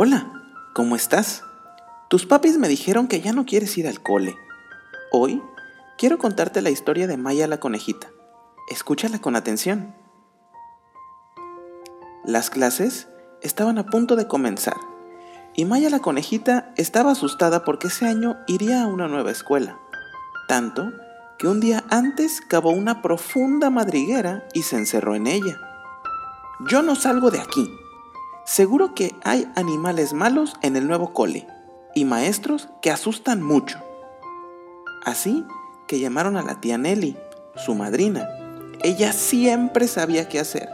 Hola, ¿cómo estás? Tus papis me dijeron que ya no quieres ir al cole. Hoy quiero contarte la historia de Maya la conejita. Escúchala con atención. Las clases estaban a punto de comenzar y Maya la conejita estaba asustada porque ese año iría a una nueva escuela. Tanto que un día antes cavó una profunda madriguera y se encerró en ella. Yo no salgo de aquí, Seguro que hay animales malos en el nuevo cole y maestros que asustan mucho. Así que llamaron a la tía Nelly, su madrina. Ella siempre sabía qué hacer.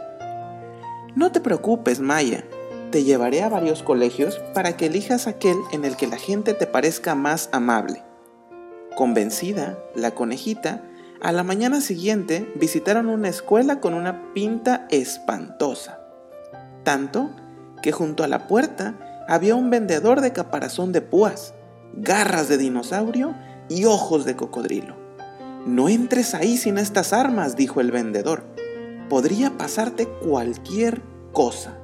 No te preocupes, Maya. Te llevaré a varios colegios para que elijas aquel en el que la gente te parezca más amable. Convencida, la conejita, a la mañana siguiente visitaron una escuela con una pinta espantosa. Tanto que junto a la puerta había un vendedor de caparazón de púas, garras de dinosaurio y ojos de cocodrilo. No entres ahí sin estas armas, dijo el vendedor. Podría pasarte cualquier cosa.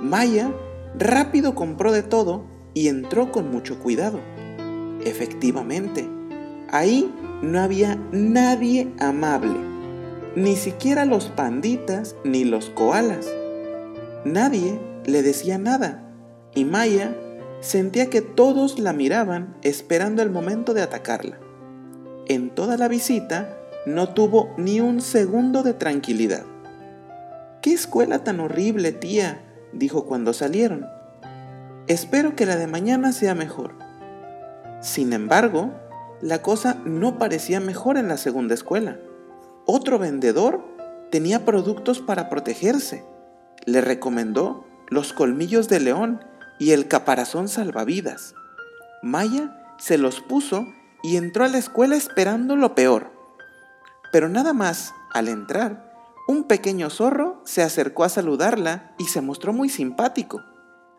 Maya rápido compró de todo y entró con mucho cuidado. Efectivamente, ahí no había nadie amable, ni siquiera los panditas ni los koalas. Nadie le decía nada y Maya sentía que todos la miraban esperando el momento de atacarla. En toda la visita no tuvo ni un segundo de tranquilidad. ¿Qué escuela tan horrible, tía? dijo cuando salieron. Espero que la de mañana sea mejor. Sin embargo, la cosa no parecía mejor en la segunda escuela. Otro vendedor tenía productos para protegerse le recomendó los colmillos de león y el caparazón salvavidas. Maya se los puso y entró a la escuela esperando lo peor. Pero nada más, al entrar, un pequeño zorro se acercó a saludarla y se mostró muy simpático.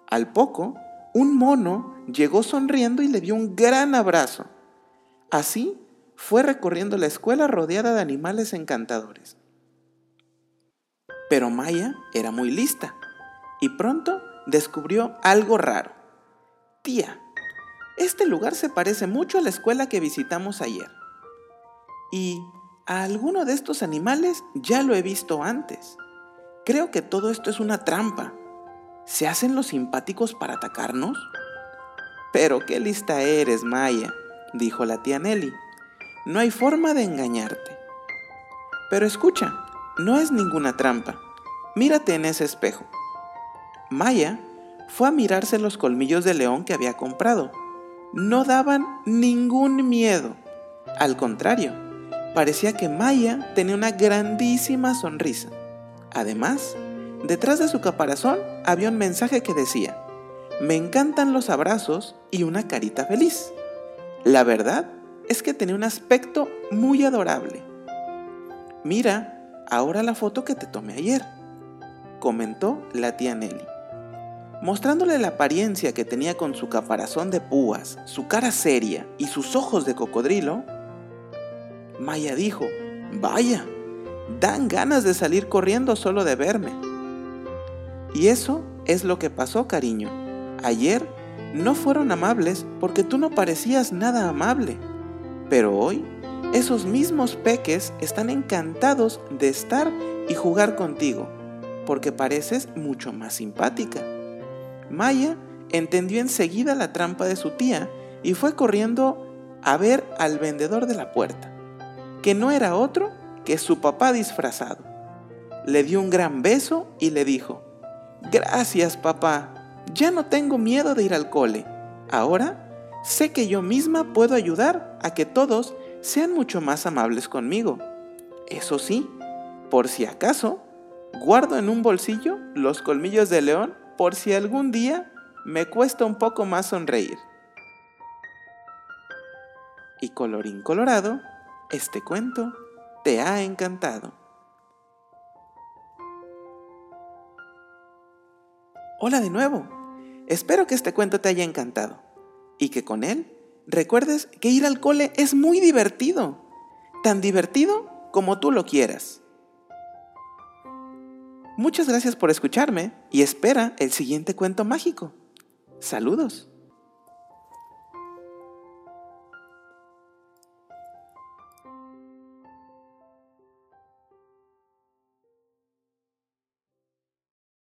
Al poco, un mono llegó sonriendo y le dio un gran abrazo. Así fue recorriendo la escuela rodeada de animales encantadores. Pero Maya era muy lista y pronto descubrió algo raro. Tía, este lugar se parece mucho a la escuela que visitamos ayer. Y a alguno de estos animales ya lo he visto antes. Creo que todo esto es una trampa. ¿Se hacen los simpáticos para atacarnos? Pero qué lista eres, Maya, dijo la tía Nelly. No hay forma de engañarte. Pero escucha, no es ninguna trampa. Mírate en ese espejo. Maya fue a mirarse los colmillos de león que había comprado. No daban ningún miedo. Al contrario, parecía que Maya tenía una grandísima sonrisa. Además, detrás de su caparazón había un mensaje que decía, me encantan los abrazos y una carita feliz. La verdad es que tenía un aspecto muy adorable. Mira ahora la foto que te tomé ayer, comentó la tía Nelly. Mostrándole la apariencia que tenía con su caparazón de púas, su cara seria y sus ojos de cocodrilo, Maya dijo, vaya, dan ganas de salir corriendo solo de verme. Y eso es lo que pasó, cariño. Ayer no fueron amables porque tú no parecías nada amable. Pero hoy esos mismos peques están encantados de estar y jugar contigo, porque pareces mucho más simpática. Maya entendió enseguida la trampa de su tía y fue corriendo a ver al vendedor de la puerta, que no era otro que su papá disfrazado. Le dio un gran beso y le dijo, Gracias papá, ya no tengo miedo de ir al cole. Ahora sé que yo misma puedo ayudar a que todos sean mucho más amables conmigo. Eso sí, por si acaso, guardo en un bolsillo los colmillos de león por si algún día me cuesta un poco más sonreír. Y colorín colorado, este cuento te ha encantado. Hola de nuevo. Espero que este cuento te haya encantado y que con él recuerdes que ir al cole es muy divertido, tan divertido como tú lo quieras. Muchas gracias por escucharme y espera el siguiente cuento mágico. Saludos.